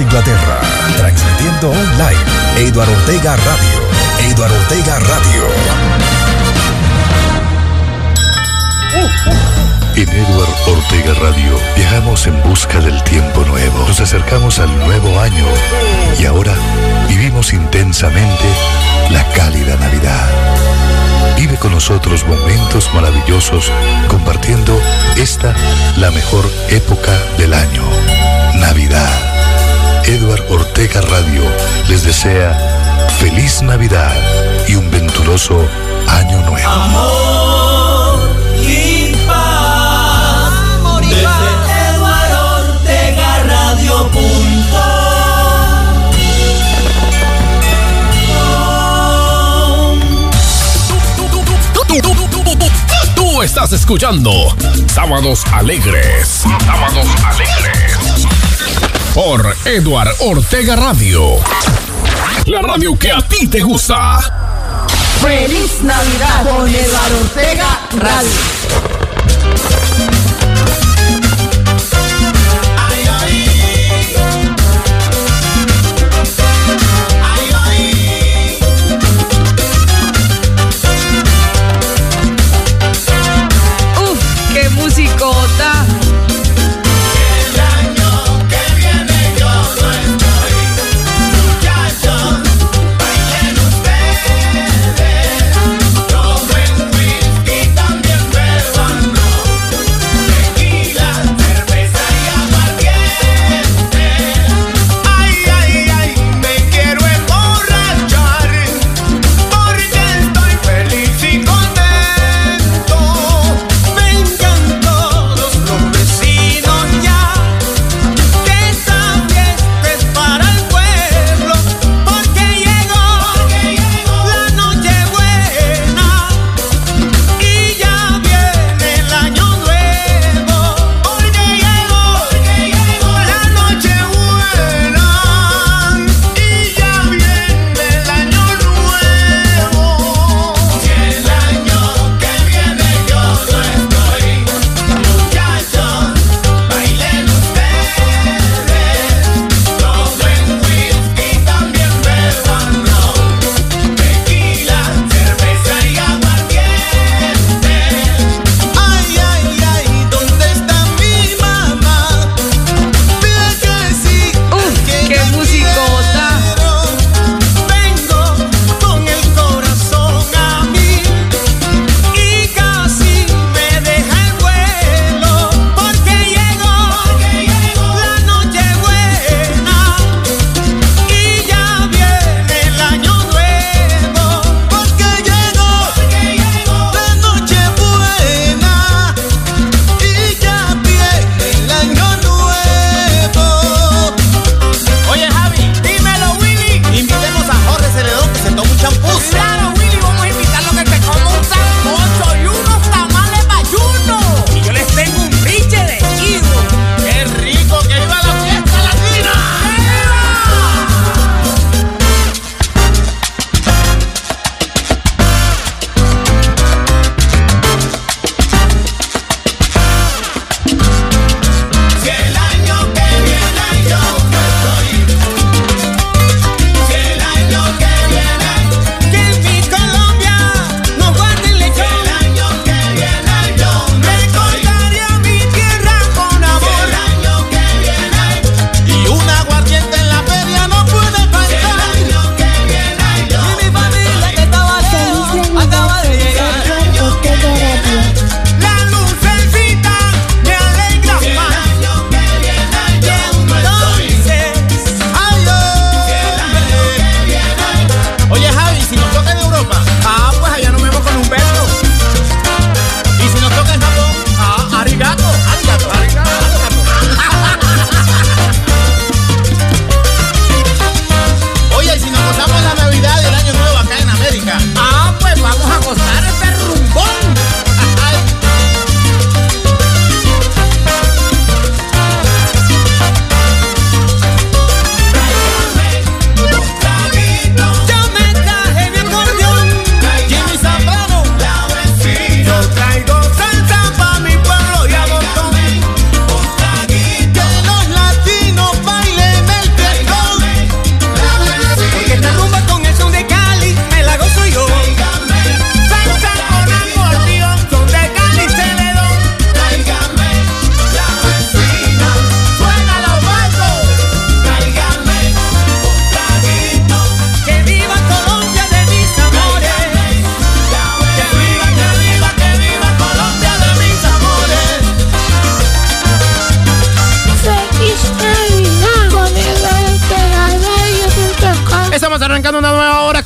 Inglaterra. Transmitiendo online. Eduardo Ortega Radio. Eduardo Ortega Radio. En Edward Ortega Radio viajamos en busca del tiempo nuevo. Nos acercamos al nuevo año y ahora vivimos intensamente la cálida Navidad. Vive con nosotros momentos maravillosos compartiendo esta, la mejor época del año, Navidad. Edward Ortega Radio les desea feliz Navidad y un venturoso año nuevo. Amor y paz. Amor y Desde paz. Eduardo Ortega Radio tú estás escuchando Sábados Alegres. Sábados Alegres. Por Eduard Ortega Radio. La radio que a ti te gusta. Feliz Navidad con Eduardo Ortega Radio.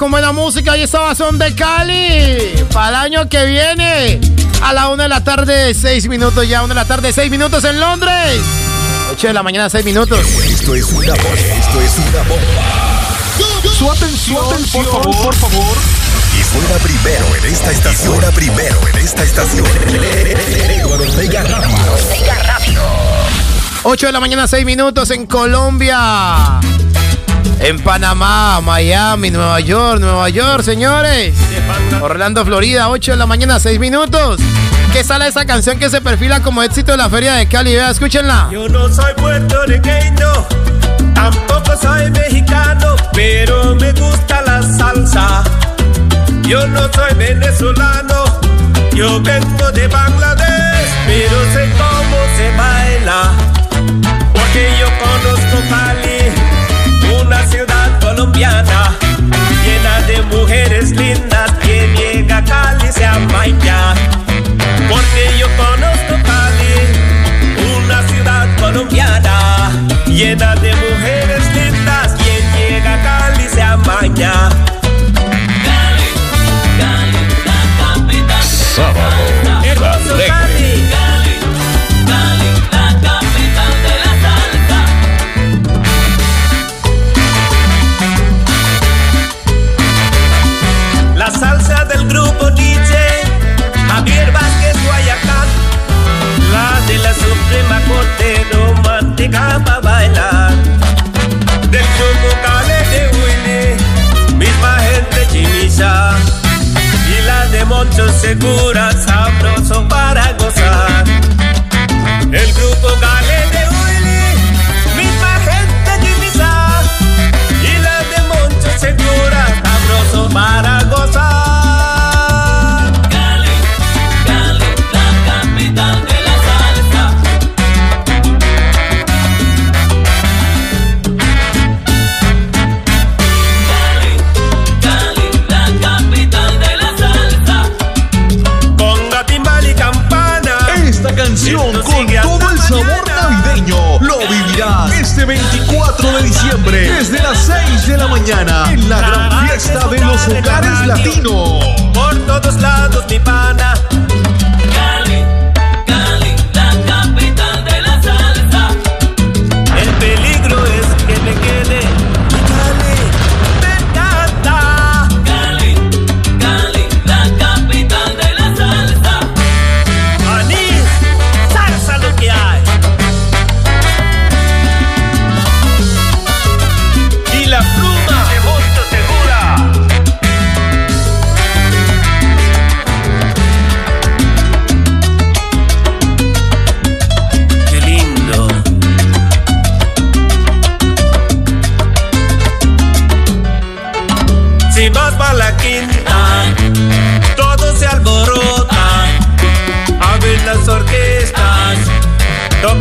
Con buena música. Y estaba son de Cali. Para el año que viene. A la una de la tarde, seis minutos ya. Una de la tarde, seis minutos en Londres. 8 de la mañana, seis minutos. Esto es una bomba. Esto es una bomba. Su atención, por favor, por favor. Y suena primero en esta estación. Suena primero en esta estación. Eduardo Ortega Radio. 8 de la mañana, 6 minutos en Colombia. En Panamá, Miami, Nueva York, Nueva York, señores. Orlando, Florida, 8 de la mañana, 6 minutos. ¿Qué sale esa canción que se perfila como éxito de la Feria de Cali? Vea, escúchenla. Yo no soy puertorriqueño, tampoco soy mexicano, pero me gusta la salsa. Yo no soy venezolano, yo vengo de Bangladesh, pero sé cómo se baila. Colombiana, llena de mujeres lindas. Quien llega Cali se amaña. Porque yo conozco Cali, una ciudad colombiana, llena de mujeres Moncho Segura mañana en la gran fiesta de los hogares latinos. por todos lados mi pana.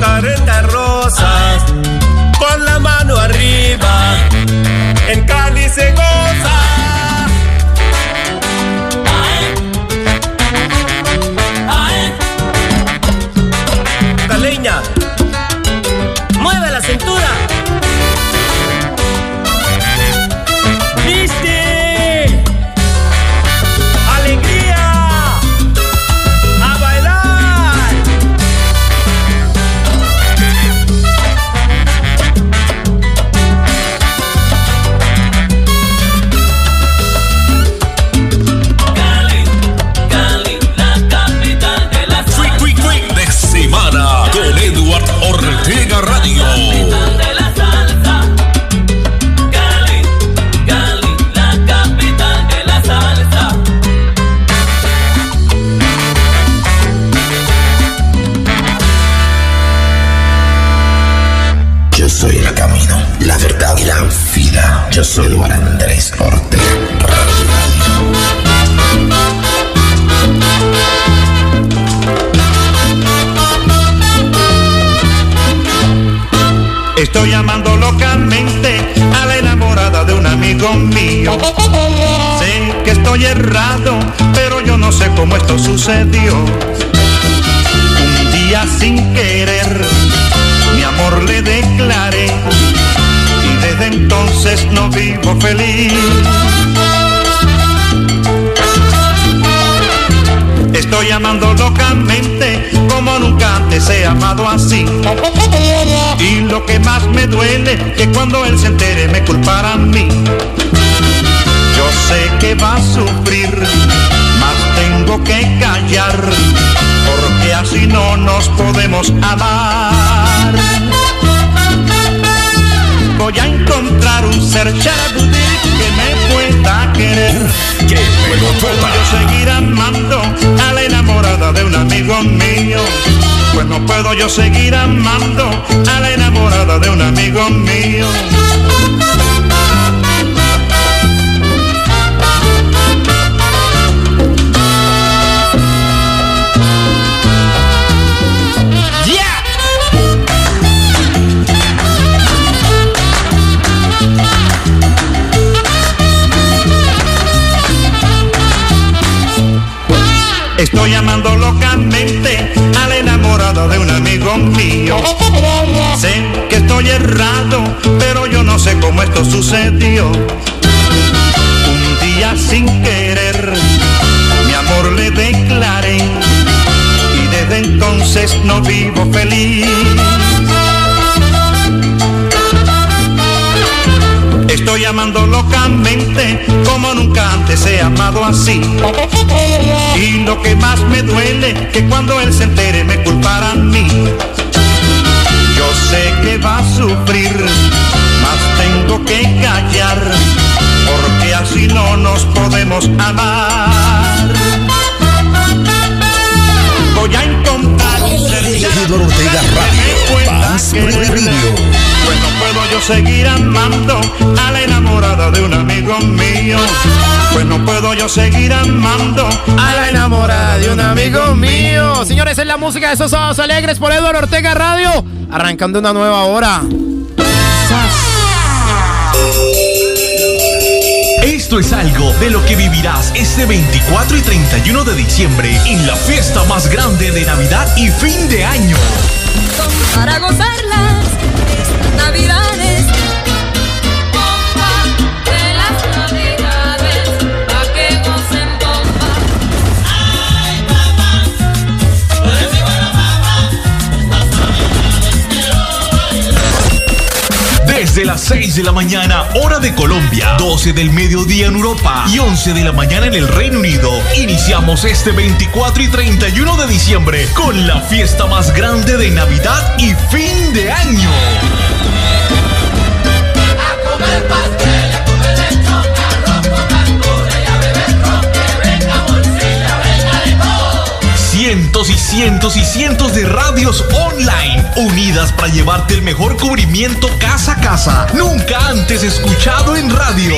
Tocar en duele que cuando él se entere me culpará a mí. Yo sé que va a sufrir, mas tengo que callar, porque así no nos podemos amar. Voy a encontrar un ser charabudí que me pueda querer. ¡Qué ¿Puedo yo seguir amando a la enamorada de un amigo mío? Pues no puedo yo seguir amando a la enamorada de un amigo mío. Estoy amando locamente a la de un amigo mío. Sé que estoy errado, pero yo no sé cómo esto sucedió. Un día sin querer, mi amor le declaré y desde entonces no vivo feliz. Estoy amando locamente como nunca antes he amado así. Y lo que más me duele que cuando él se entere me culpará a mí. Yo sé que va a sufrir, mas tengo que callar, porque así no nos podemos amar. Eduardo Ortega Radio, Paz Radio. pues no puedo yo seguir amando a la enamorada de un amigo mío. Pues no puedo yo seguir amando A la enamorada de un amigo mío. Señores, es la música de esos sábados alegres por Eduardo Ortega Radio. Arrancando una nueva hora. Esto es algo de lo que vivirás este 24 y 31 de diciembre en la fiesta más grande de Navidad y fin de año. para gozarlas Las 6 de la mañana, hora de Colombia, 12 del mediodía en Europa y 11 de la mañana en el Reino Unido, iniciamos este 24 y 31 de diciembre con la fiesta más grande de Navidad y fin de año. Y cientos y cientos de radios online unidas para llevarte el mejor cubrimiento casa a casa, nunca antes escuchado en radio.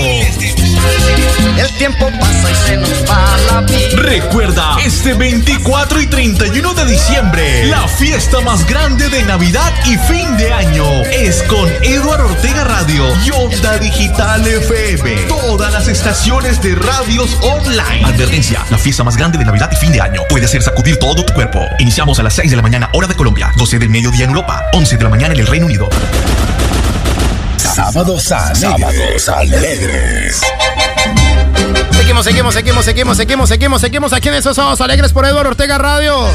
El tiempo pasa y se nos va la vida. Recuerda, este 24 y 31 de diciembre, la fiesta más grande de Navidad y fin de año es con Eduardo Ortega Radio y Onda Digital FM. Todas las estaciones de radios online. Advertencia, la fiesta más grande de Navidad y fin de año puede hacer sacudir todo tu cuerpo. Iniciamos a las 6 de la mañana, hora de Colombia, 12 del mediodía en Europa, 11 de la mañana en el Reino Unido. Sábados alegres. Sábados alegres. Seguimos, seguimos, seguimos, seguimos, seguimos, seguimos, seguimos aquí en esos sábados alegres por Eduardo Ortega Radio.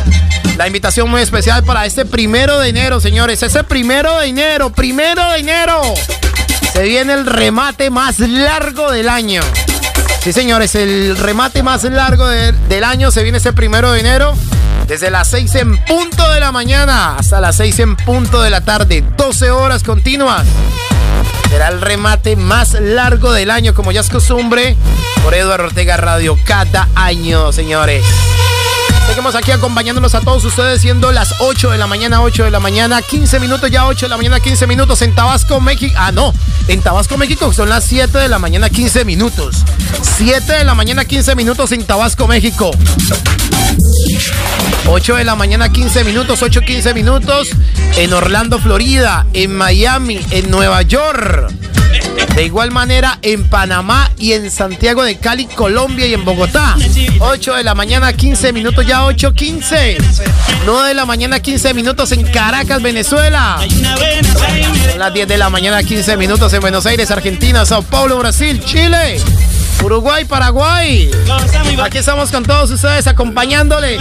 La invitación muy especial para este primero de enero, señores. Ese primero de enero, primero de enero. Se viene el remate más largo del año. Sí, señores, el remate más largo de- del año se viene ese primero de enero. Desde las 6 en punto de la mañana hasta las 6 en punto de la tarde. 12 horas continuas. Será el remate más largo del año, como ya es costumbre, por Eduardo Ortega Radio cada año, señores. Seguimos aquí acompañándolos a todos ustedes, siendo las 8 de la mañana, 8 de la mañana, 15 minutos, ya 8 de la mañana, 15 minutos en Tabasco, México. Ah, no, en Tabasco, México son las 7 de la mañana, 15 minutos. 7 de la mañana, 15 minutos en Tabasco, México. 8 de la mañana, 15 minutos, 8, 15 minutos en Orlando, Florida, en Miami, en Nueva York. De igual manera en Panamá y en Santiago de Cali, Colombia y en Bogotá. 8 de la mañana, 15 minutos, ya 8.15. 9 de la mañana, 15 minutos en Caracas, Venezuela. Son las 10 de la mañana, 15 minutos en Buenos Aires, Argentina, Sao Paulo, Brasil, Chile. Uruguay, Paraguay. Aquí estamos con todos ustedes acompañándole.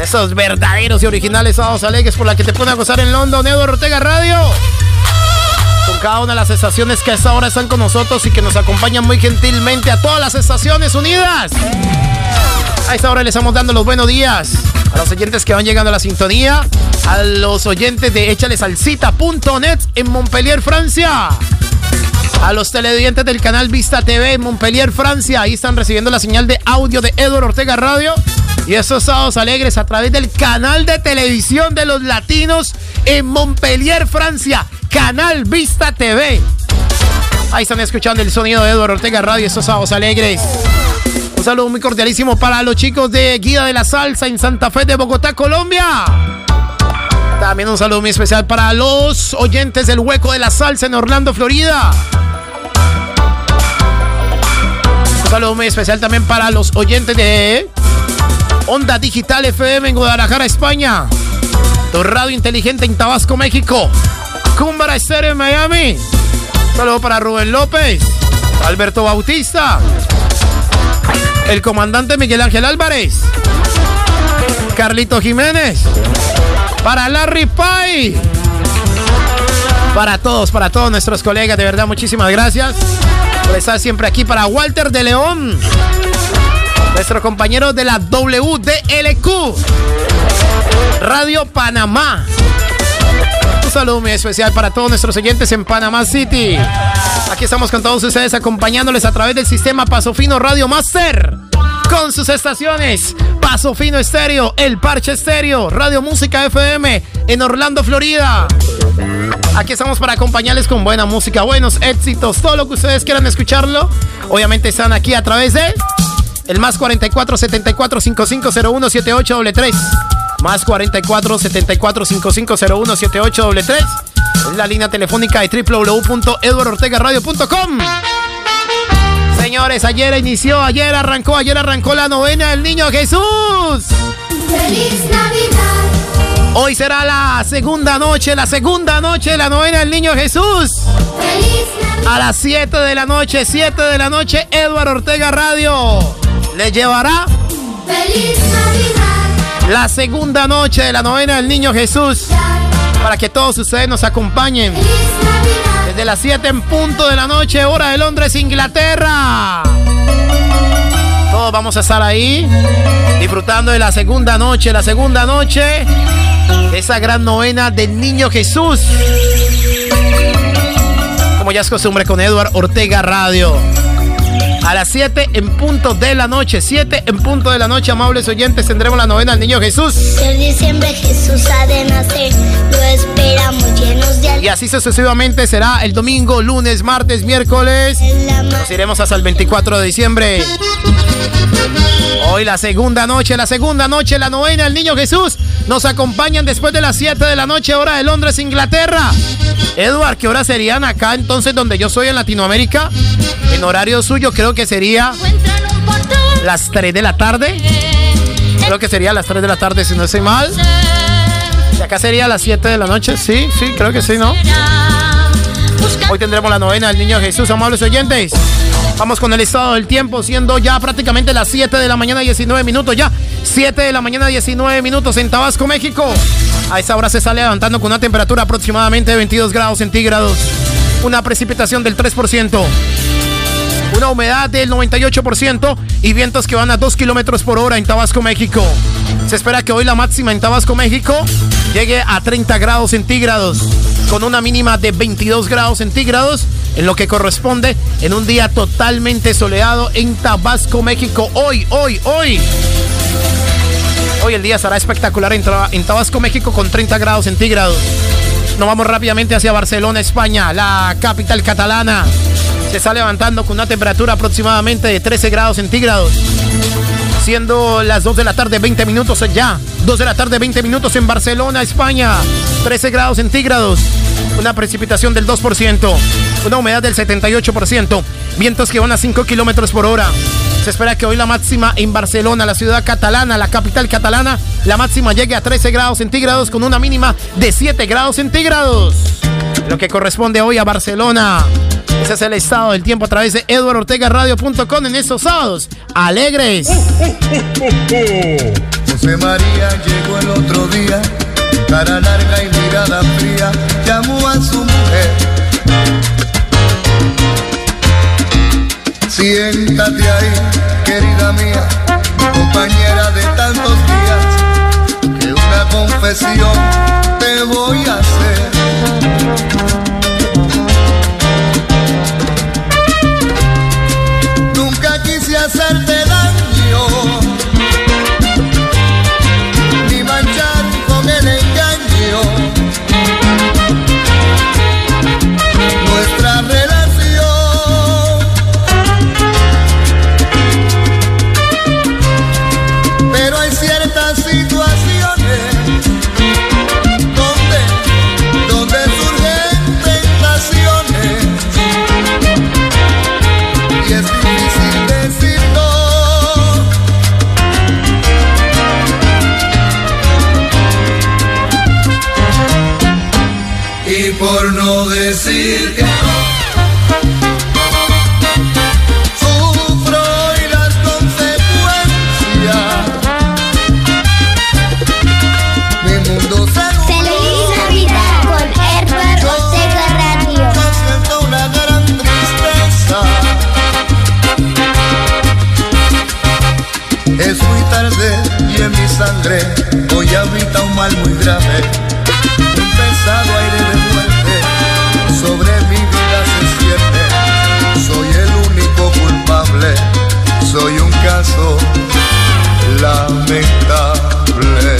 Esos verdaderos y originales sábados alegres por la que te pone a gozar en London, Eduardo Ortega Radio. Cada una de las estaciones que a esta hora están con nosotros y que nos acompañan muy gentilmente a todas las estaciones unidas. A esta hora les estamos dando los buenos días a los oyentes que van llegando a la sintonía, a los oyentes de échalesalcita.net en Montpellier, Francia. A los televidentes del canal Vista TV en Montpellier, Francia. Ahí están recibiendo la señal de audio de Eduardo Ortega Radio. Y estos sábados alegres a través del canal de televisión de los latinos en Montpellier, Francia. Canal Vista TV. Ahí están escuchando el sonido de Eduardo Ortega Radio estos sábados alegres. Un saludo muy cordialísimo para los chicos de Guía de la Salsa en Santa Fe de Bogotá, Colombia. También un saludo muy especial para los oyentes del Hueco de la Salsa en Orlando, Florida. Un saludo muy especial también para los oyentes de Onda Digital FM en Guadalajara, España. Tu radio inteligente en Tabasco, México. Cúmbara Estéreo en Miami. Un saludo para Rubén López, Alberto Bautista, el comandante Miguel Ángel Álvarez, Carlito Jiménez, para Larry Pay. Para todos, para todos nuestros colegas, de verdad, muchísimas gracias por estar siempre aquí. Para Walter de León, nuestro compañero de la WDLQ, Radio Panamá. Un saludo muy especial para todos nuestros oyentes en Panamá City. Aquí estamos con todos ustedes acompañándoles a través del sistema Paso Fino Radio Master. Con sus estaciones Paso Fino Estéreo, El Parche Estéreo, Radio Música FM en Orlando, Florida. Aquí estamos para acompañarles con buena música, buenos éxitos, todo lo que ustedes quieran escucharlo. Obviamente están aquí a través de el más 44 74 5501 7833. Más 44 74 5501 7833. Es la línea telefónica de www.eduardortegaradio.com. Señores, ayer inició, ayer arrancó, ayer arrancó la novena del Niño Jesús. Feliz Navidad, Hoy será la segunda noche, la segunda noche de la novena del Niño Jesús. feliz Navidad, A las 7 de la noche, 7 de la noche, Eduardo Ortega Radio le llevará feliz Navidad, la segunda noche de la novena del Niño Jesús para que todos ustedes nos acompañen desde las 7 en punto de la noche, hora de Londres, Inglaterra. Todos vamos a estar ahí disfrutando de la segunda noche, la segunda noche de esa gran novena del Niño Jesús. Como ya es costumbre con Edward Ortega Radio. A las 7 en punto de la noche, 7 en punto de la noche, amables oyentes, tendremos la novena al Niño Jesús. en diciembre Jesús ha de nacer, lo esperamos llenos de Y así sucesivamente será el domingo, lunes, martes, miércoles. Nos iremos hasta el 24 de diciembre. Hoy la segunda noche, la segunda noche, la novena, el niño Jesús. Nos acompañan después de las 7 de la noche, hora de Londres, Inglaterra. Edward, ¿qué hora serían acá entonces donde yo soy en Latinoamérica? En horario suyo creo que sería las 3 de la tarde. Creo que sería las 3 de la tarde si no estoy mal. Y acá sería las 7 de la noche. Sí, sí, creo que sí, ¿no? Hoy tendremos la novena del Niño Jesús, amables oyentes. Vamos con el estado del tiempo, siendo ya prácticamente las 7 de la mañana, 19 minutos ya. 7 de la mañana, 19 minutos en Tabasco, México. A esa hora se está levantando con una temperatura aproximadamente de 22 grados centígrados. Una precipitación del 3%. Una humedad del 98% y vientos que van a 2 kilómetros por hora en Tabasco, México. Se espera que hoy la máxima en Tabasco, México llegue a 30 grados centígrados, con una mínima de 22 grados centígrados, en lo que corresponde en un día totalmente soleado en Tabasco, México. Hoy, hoy, hoy. Hoy el día estará espectacular en, en Tabasco, México, con 30 grados centígrados. Nos vamos rápidamente hacia Barcelona, España, la capital catalana. Se está levantando con una temperatura aproximadamente de 13 grados centígrados. Siendo las 2 de la tarde, 20 minutos ya. 2 de la tarde, 20 minutos en Barcelona, España. 13 grados centígrados. Una precipitación del 2%. Una humedad del 78%. Vientos que van a 5 kilómetros por hora. Se espera que hoy la máxima en Barcelona, la ciudad catalana, la capital catalana, la máxima llegue a 13 grados centígrados con una mínima de 7 grados centígrados. Lo que corresponde hoy a Barcelona. Ese es el estado del tiempo a través de eduardortegaradio.com en estos sábados. Alegres. José María llegó el otro día, cara larga y mirada fría, llamó a su mujer. Siéntate ahí, querida mía, compañera de tantos días, que una confesión te voy a hacer. Por no decir que no, sufro y las consecuencias. Mi mundo se Feliz Navidad con Edward Ortega Radio. Yo siento una gran tristeza. Es muy tarde y en mi sangre hoy habita un mal muy grave. Soy un caso lamentable.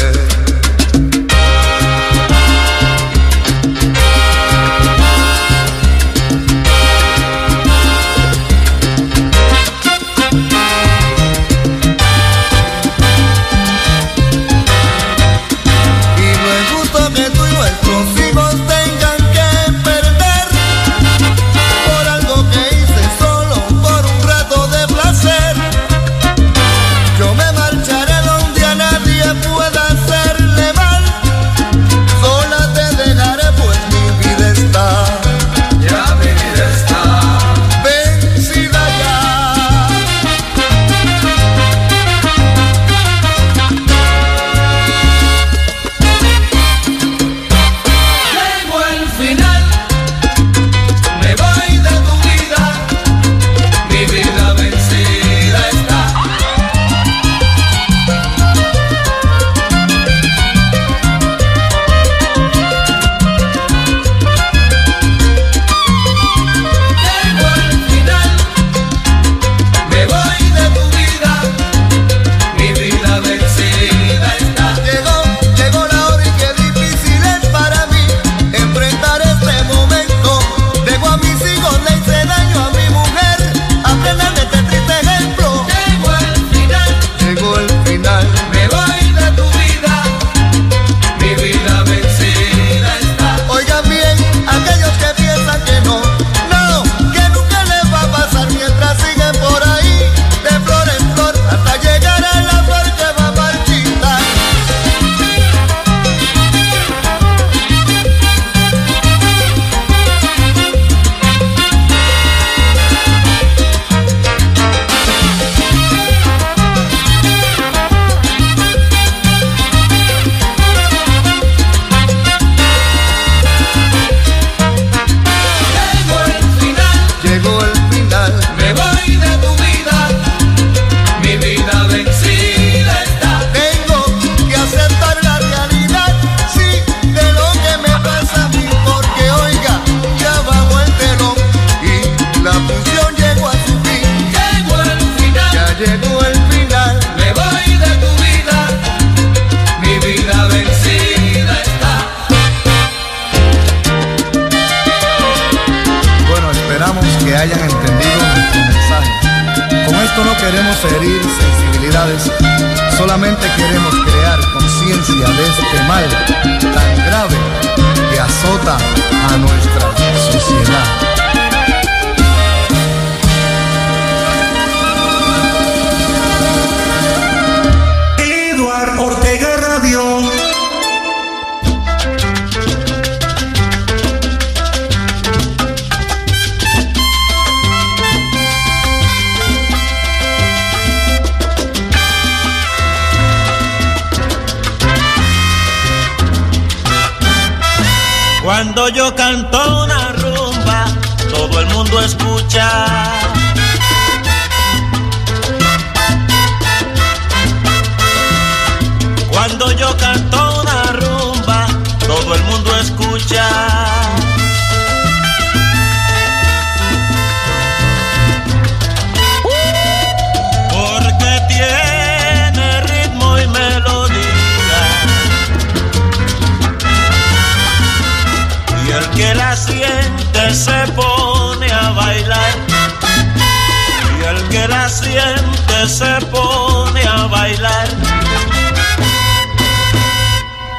Canto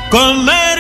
comer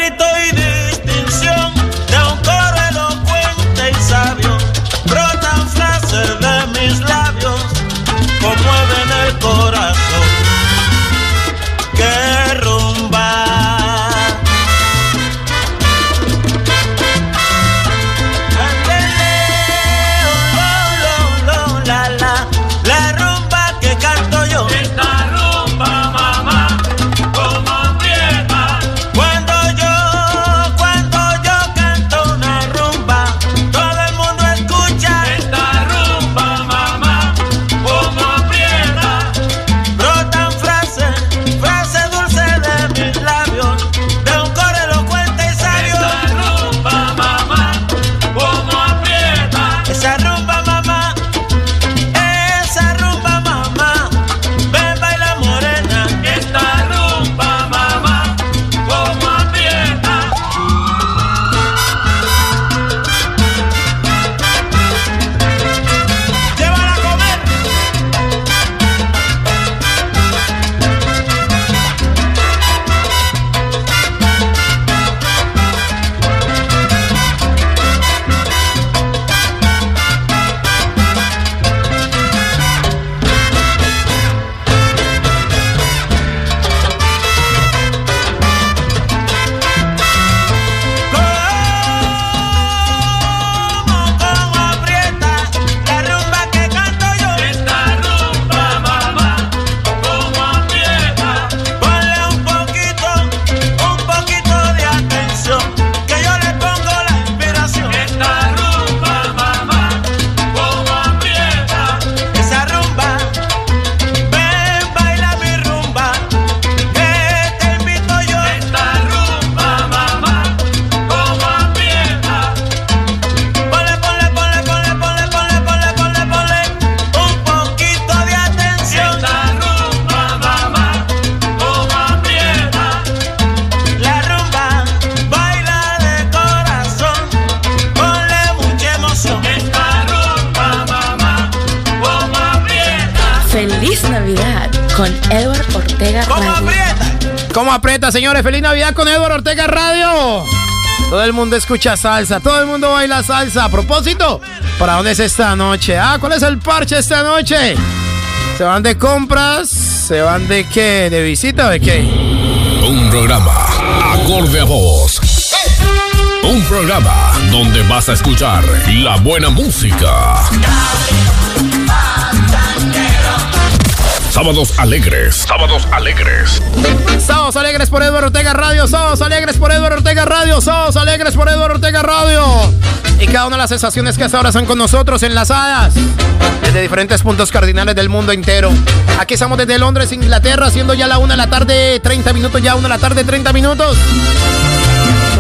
con Eduardo Ortega Radio. Todo el mundo escucha salsa, todo el mundo baila salsa. A propósito, ¿para dónde es esta noche? Ah, ¿cuál es el parche esta noche? ¿Se van de compras? ¿Se van de qué? ¿De visita o de qué? Un programa acorde a vos. Un programa donde vas a escuchar la buena música. Sábados alegres, sábados alegres. Sábados alegres por Eduardo Ortega Radio, sábados alegres por Eduardo Ortega Radio, sábados alegres por Eduardo Ortega Radio. Y cada una de las sensaciones que hasta ahora están con nosotros enlazadas desde diferentes puntos cardinales del mundo entero. Aquí estamos desde Londres, Inglaterra, siendo ya la una de la tarde, 30 minutos, ya una de la tarde, 30 minutos.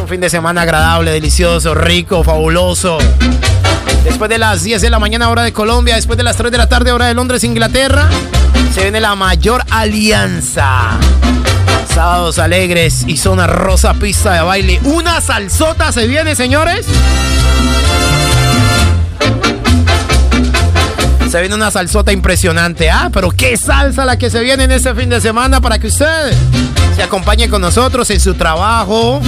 Un fin de semana agradable, delicioso, rico, fabuloso. Después de las 10 de la mañana, hora de Colombia, después de las 3 de la tarde, hora de Londres, Inglaterra, se viene la mayor alianza. Sábados alegres y zona rosa pista de baile. Una salsota se viene, señores. Se viene una salsota impresionante, ¿ah? Pero qué salsa la que se viene en este fin de semana para que usted se acompañe con nosotros en su trabajo.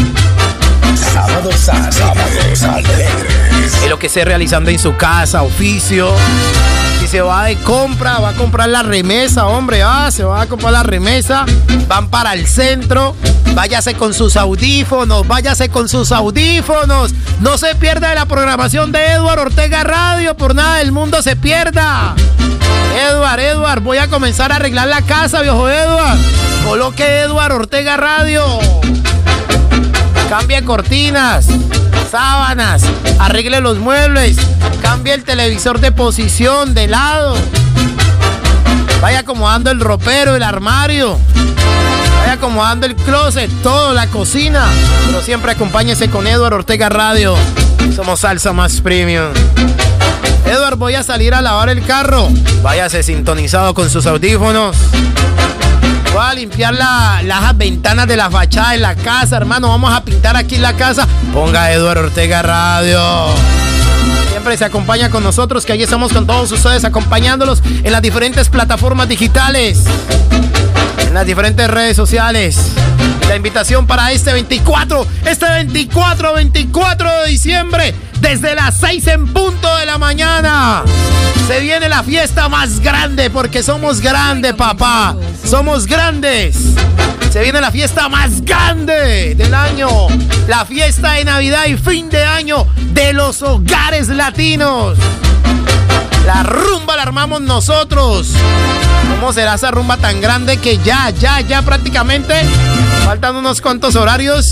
Sábados Sábados alegres. En lo que esté realizando en su casa, oficio. Se va de compra, va a comprar la remesa, hombre, ah, se va a comprar la remesa. Van para el centro. Váyase con sus audífonos, váyase con sus audífonos. No se pierda la programación de Edward Ortega Radio, por nada del mundo se pierda. Edward, Edward, voy a comenzar a arreglar la casa, viejo Edward. Coloque Edward Ortega Radio. Cambie cortinas, sábanas, arregle los muebles, cambie el televisor de posición, de lado. Vaya acomodando el ropero, el armario. Vaya acomodando el closet, todo, la cocina. Pero siempre acompáñese con Edward Ortega Radio. Somos salsa más premium. Edward, voy a salir a lavar el carro. Váyase sintonizado con sus audífonos. Voy a limpiar la- las ventanas de la fachada de la casa, hermano. Vamos a pintar aquí la casa. Ponga Eduardo Ortega Radio. Siempre se acompaña con nosotros, que aquí estamos con todos ustedes acompañándolos en las diferentes plataformas digitales, en las diferentes redes sociales. La invitación para este 24, este 24, 24 de diciembre, desde las 6 en punto de la mañana. Se viene la fiesta más grande porque somos grandes, papá. Somos grandes. Se viene la fiesta más grande del año. La fiesta de Navidad y fin de año de los hogares latinos. La rumba la armamos nosotros. ¿Cómo será esa rumba tan grande que ya, ya, ya prácticamente faltan unos cuantos horarios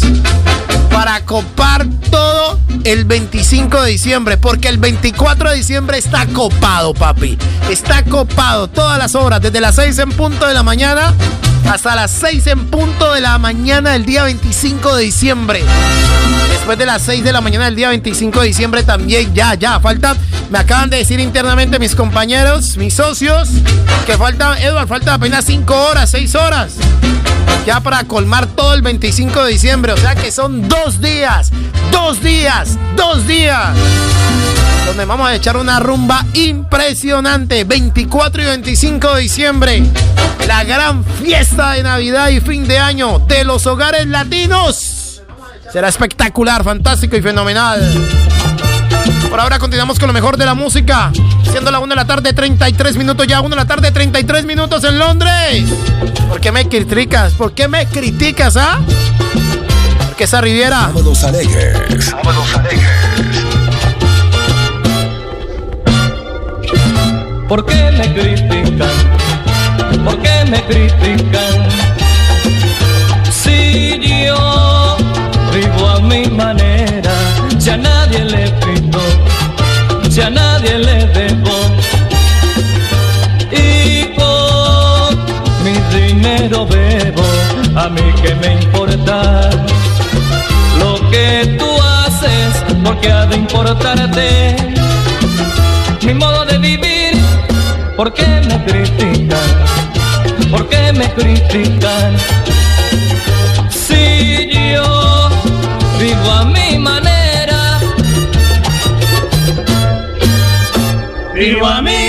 para copar todo el 25 de diciembre? Porque el 24 de diciembre está copado, papi. Está copado todas las horas, desde las 6 en punto de la mañana hasta las 6 en punto de la mañana del día 25 de diciembre. Después de las 6 de la mañana del día 25 de diciembre también, ya, ya, falta, me acaban de decir internamente mis compañeros, mis socios, que falta, Edward, falta apenas 5 horas, 6 horas. Ya para colmar todo el 25 de diciembre, o sea que son dos días, dos días, dos días. Donde vamos a echar una rumba impresionante, 24 y 25 de diciembre. La gran fiesta de Navidad y fin de año de los hogares latinos. Será espectacular, fantástico y fenomenal. Por ahora continuamos con lo mejor de la música. Siendo la 1 de la tarde, 33 minutos ya. 1 de la tarde, 33 minutos en Londres. ¿Por qué me criticas? ¿Por qué me criticas, ah? Porque esa Riviera. Sábados alegres. Sábados alegres. ¿Por qué me critican? ¿Por qué me critican? Si yo vivo a mi manera, si a que me importa lo que tú haces, porque ha de importarte mi modo de vivir. ¿Por qué me critican? ¿Por qué me critican? Si yo vivo a mi manera, vivo a mi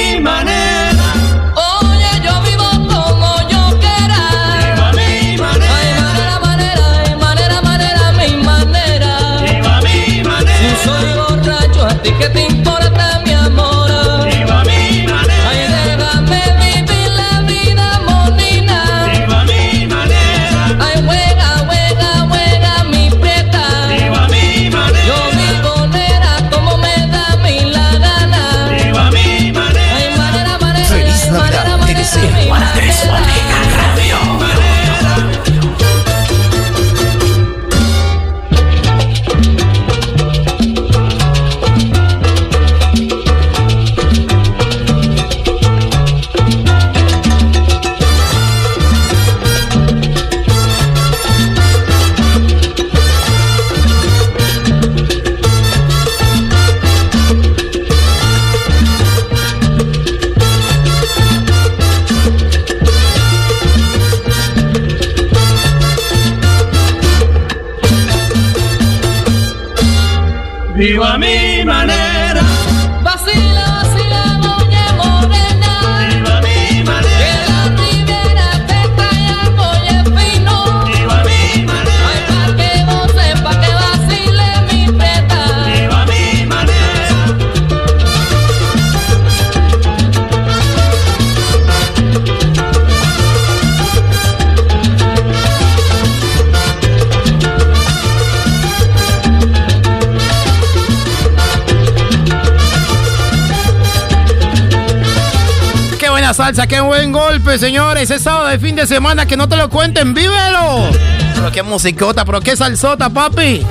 señores. Es sábado de fin de semana, que no te lo cuenten, vívelo. Pero qué musicota, pero qué salsota, papi.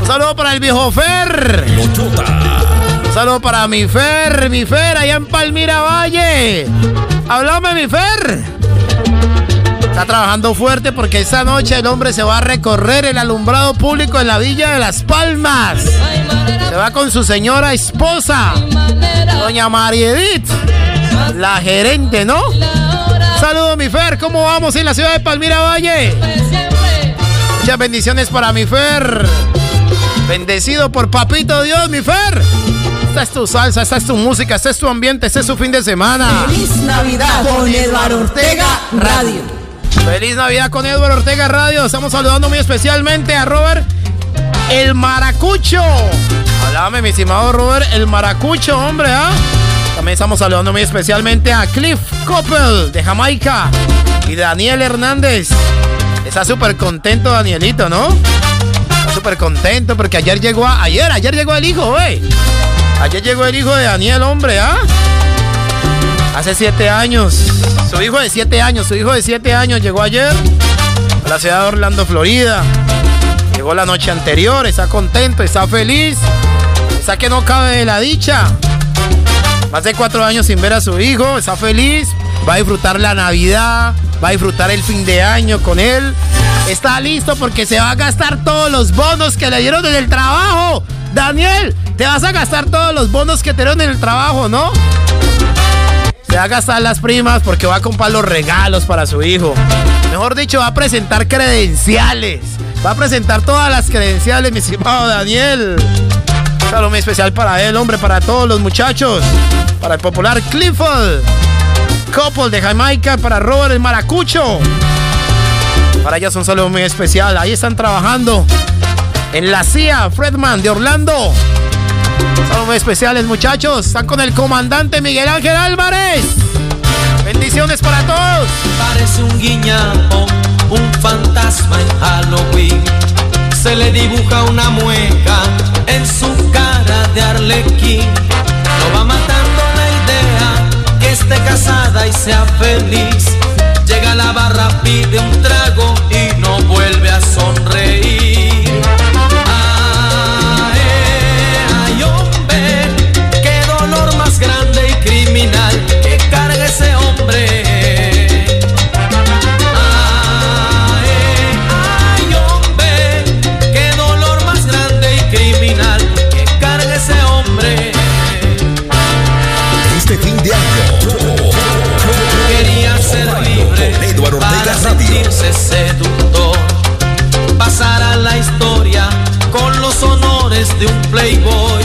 Un saludo para el viejo Fer. Un saludo para mi Fer, mi Fer, allá en Palmira Valle. Háblame, mi Fer. Está trabajando fuerte porque esta noche el hombre se va a recorrer el alumbrado público en la Villa de Las Palmas. Se va con su señora esposa, doña María Edith, la gerente, ¿no? Saludos, mi Fer. ¿Cómo vamos en la ciudad de Palmira Valle? Muchas bendiciones para mi Fer. Bendecido por Papito Dios, mi Fer. Esta es tu salsa, esta es tu música, este es tu ambiente, este es tu fin de semana. Feliz Navidad con Eduardo Ortega Radio. Feliz Navidad con Eduardo Ortega Radio. Estamos saludando muy especialmente a Robert el Maracucho. Háblame, mi estimado Robert el Maracucho, hombre, ¿ah? Estamos saludando muy especialmente a Cliff Coppel de Jamaica y Daniel Hernández. Está súper contento Danielito, ¿no? Está súper contento porque ayer llegó ayer, ayer llegó el hijo, güey. Ayer llegó el hijo de Daniel, hombre, ¿ah? Hace siete años. Su hijo de siete años, su hijo de siete años llegó ayer a la ciudad de Orlando, Florida. Llegó la noche anterior, está contento, está feliz. Está que no cabe de la dicha. Más de cuatro años sin ver a su hijo, está feliz. Va a disfrutar la Navidad, va a disfrutar el fin de año con él. Está listo porque se va a gastar todos los bonos que le dieron en el trabajo. Daniel, te vas a gastar todos los bonos que te dieron en el trabajo, ¿no? Se va a gastar las primas porque va a comprar los regalos para su hijo. Mejor dicho, va a presentar credenciales. Va a presentar todas las credenciales, mi estimado Daniel. Saludo muy especial para él, hombre, para todos los muchachos. Para el popular Clifford. Couple de Jamaica, para Robert el Maracucho. Para ellas un saludo muy especial. Ahí están trabajando. En la CIA, Fredman de Orlando. Saludos muy especiales, muchachos. Están con el comandante Miguel Ángel Álvarez. Bendiciones para todos. Parece un guiñapo, un fantasma en Halloween. Se le dibuja una mueca en su cara de arlequín. Lo va matando la idea que esté casada y sea feliz. Llega a la barra, pide un trago playboy.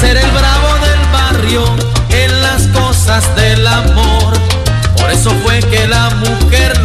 Ser el bravo del barrio en las cosas del amor. Por eso fue que la mujer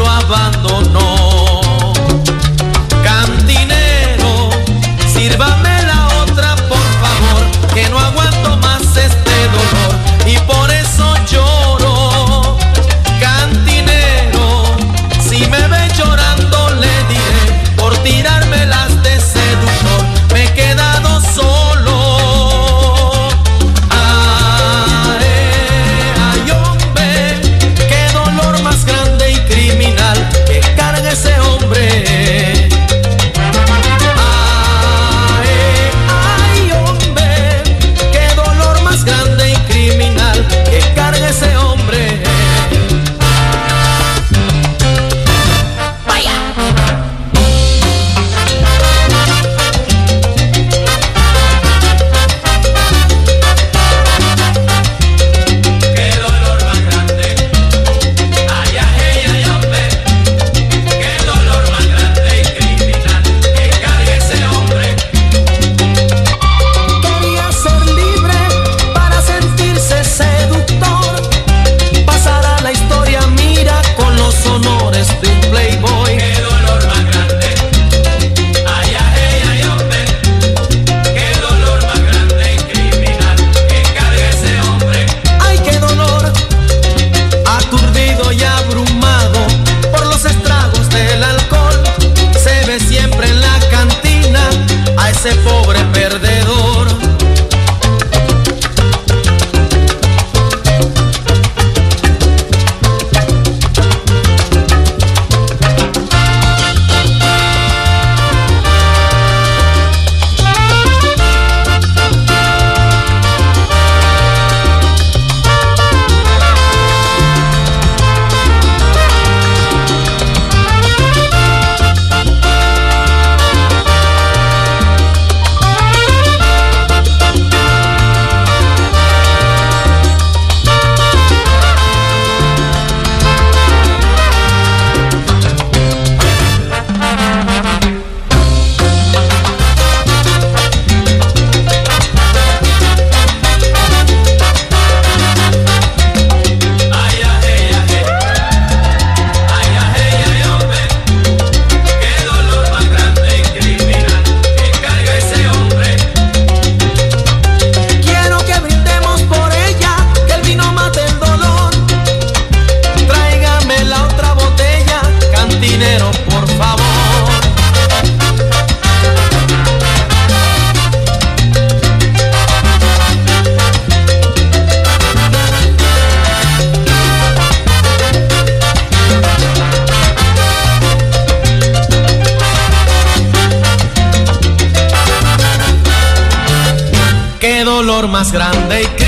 amor más grande y que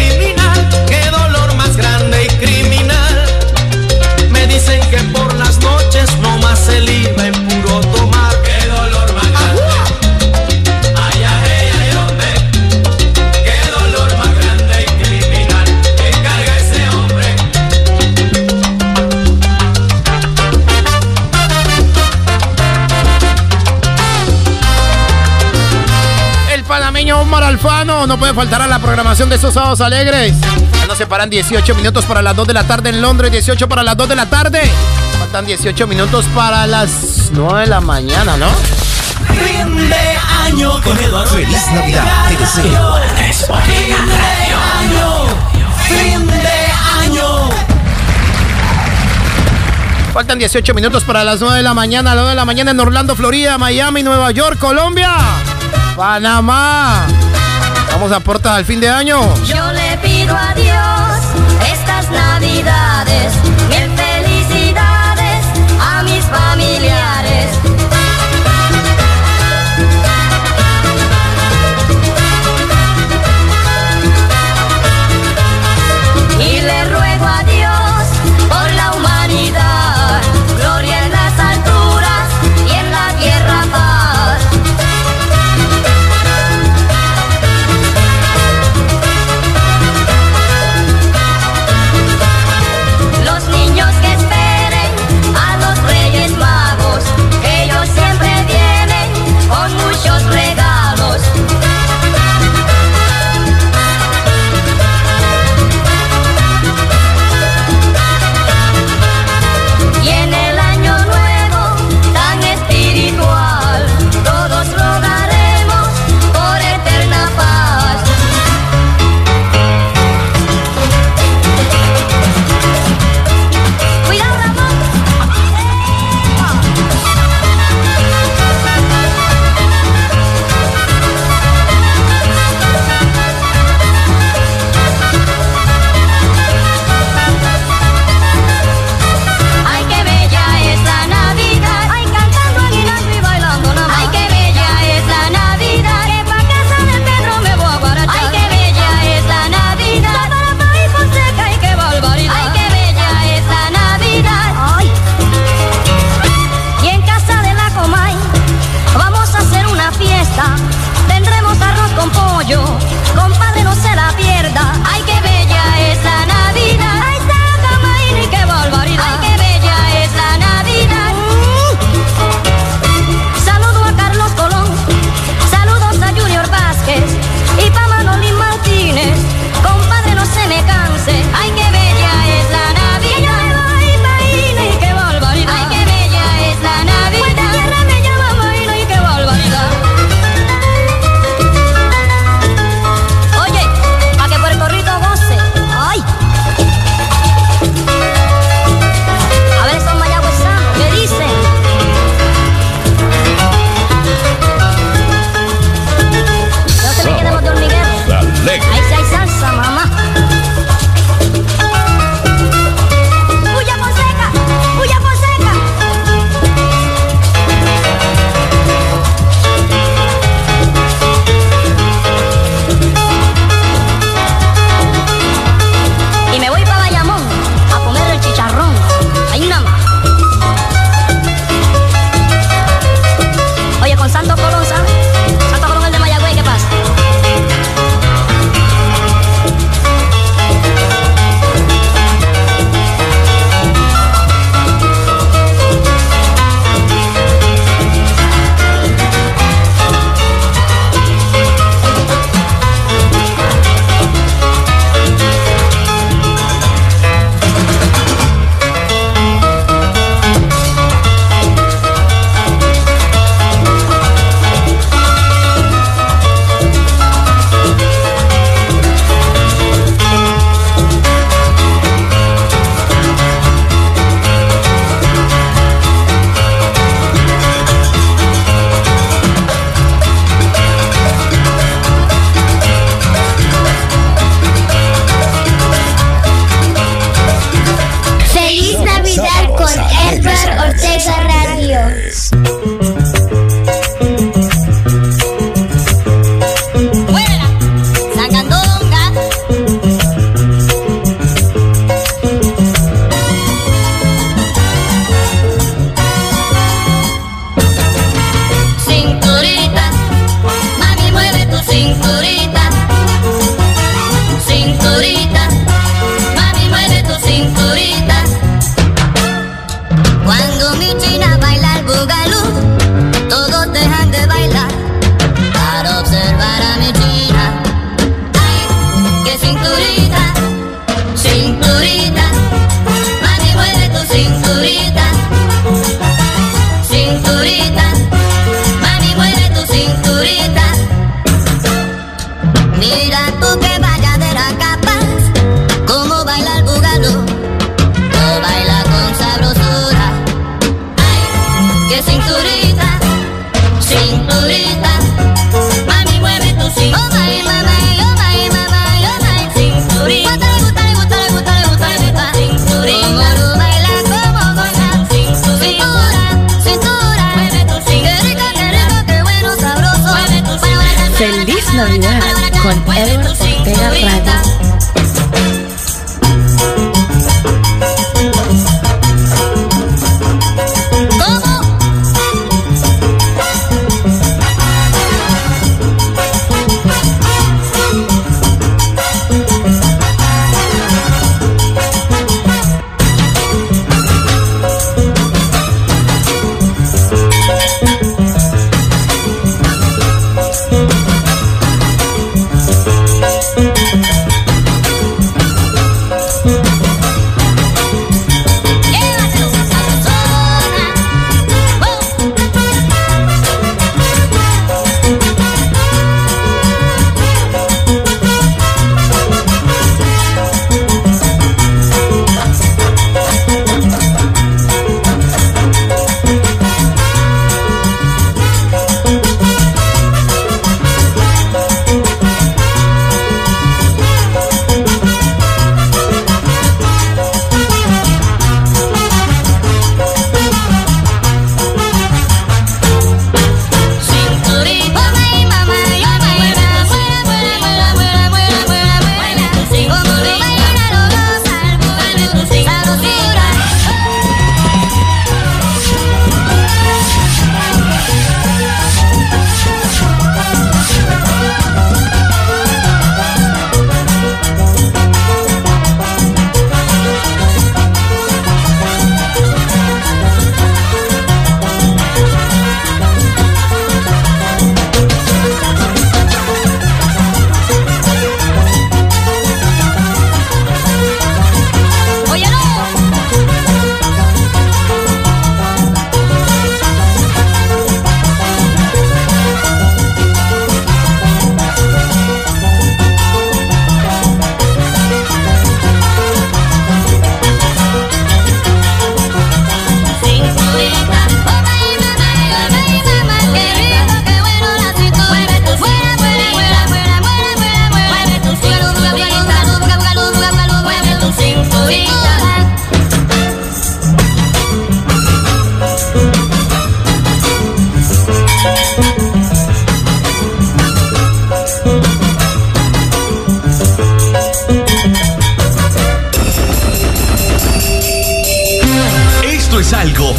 no puede faltar a la programación de esos sábados alegres. Ya nos separan 18 minutos para las 2 de la tarde en Londres, 18 para las 2 de la tarde. Faltan 18 minutos para las 9 de la mañana, ¿no? Fin de año con Eduardo. Feliz Navidad, te deseo. Fin de año. Faltan 18 minutos para las 9 de la mañana, a las 9 de la mañana en Orlando, Florida, Miami, Nueva York, Colombia, Panamá. Estamos a puertas al fin de año. Yo le pido a Dios estas navidades.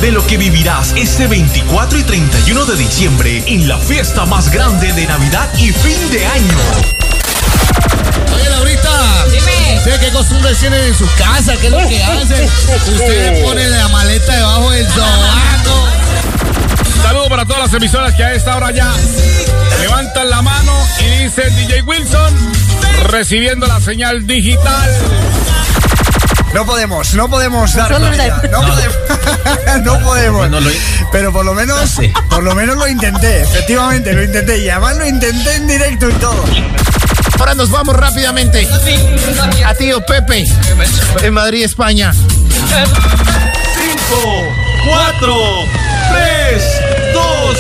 De lo que vivirás este 24 y 31 de diciembre en la fiesta más grande de Navidad y fin de año. Oye, Laurita. Dime. ¿Ustedes qué costumbres tienen en su casa? ¿Qué es lo que hacen? Ustedes ponen la maleta debajo del sobaco. Saludo para todas las emisoras que a esta hora ya levantan la mano y dicen DJ Wilson recibiendo la señal digital. No podemos, no podemos dar no podemos, no podemos. Pero por lo menos, por lo menos lo intenté, efectivamente lo intenté y además lo intenté en directo y todo. Ahora nos vamos rápidamente. A tío Pepe, en Madrid, España. 5, 4, 3, 2,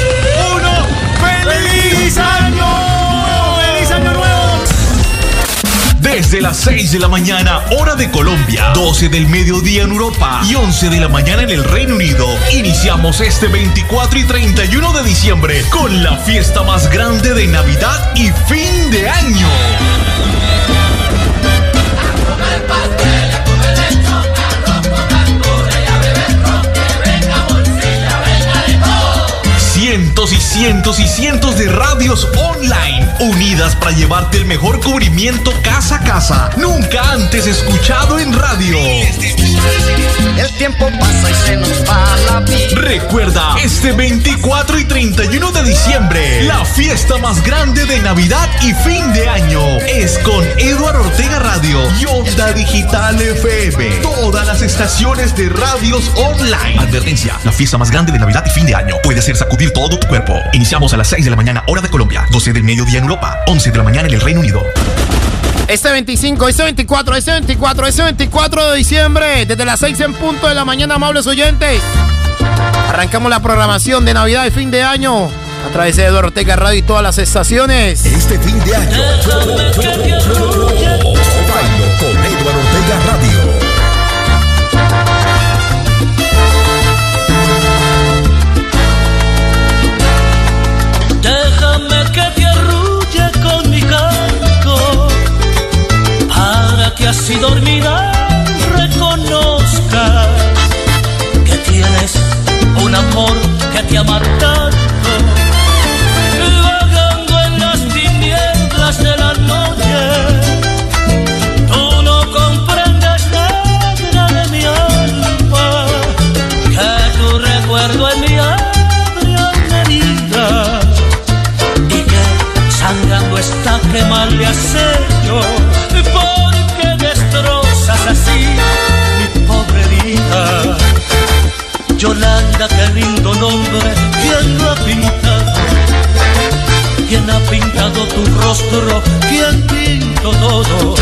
Desde las 6 de la mañana, hora de Colombia, 12 del mediodía en Europa y 11 de la mañana en el Reino Unido, iniciamos este 24 y 31 de diciembre con la fiesta más grande de Navidad y fin de año. Cientos y cientos y cientos de radios online unidas para llevarte el mejor cubrimiento casa a casa, nunca antes escuchado en radio. El tiempo pasa y se nos va la vida. Recuerda, este 24 y 31 de diciembre, la fiesta más grande de Navidad y fin de año es con Eduardo Ortega Radio y Onda Digital FM. Todas las estaciones de radios online. Advertencia, la fiesta más grande de Navidad y fin de año puede hacer sacudir todo tu cuerpo. Iniciamos a las 6 de la mañana, hora de Colombia, 12 del mediodía en Europa, 11 de la mañana en el Reino Unido. Este 25, este 24, este 24, este 24 de diciembre, desde las 6 en punto de la mañana, amables oyentes. Arrancamos la programación de Navidad y fin de año a través de Eduardo Ortega Radio y todas las estaciones. Este fin de año, si dormida reconozcas que tienes un amor que te ama tanto, vagando en las tinieblas de la noche. Tú no comprendes nada de mi alma, que tu recuerdo en mi alma herida y que sangrando está que mal le has hecho es así, mi pobre hija. Yolanda, qué lindo nombre, ¿quién lo ha pintado? ¿Quién ha pintado tu rostro? ¿Quién pintó todo?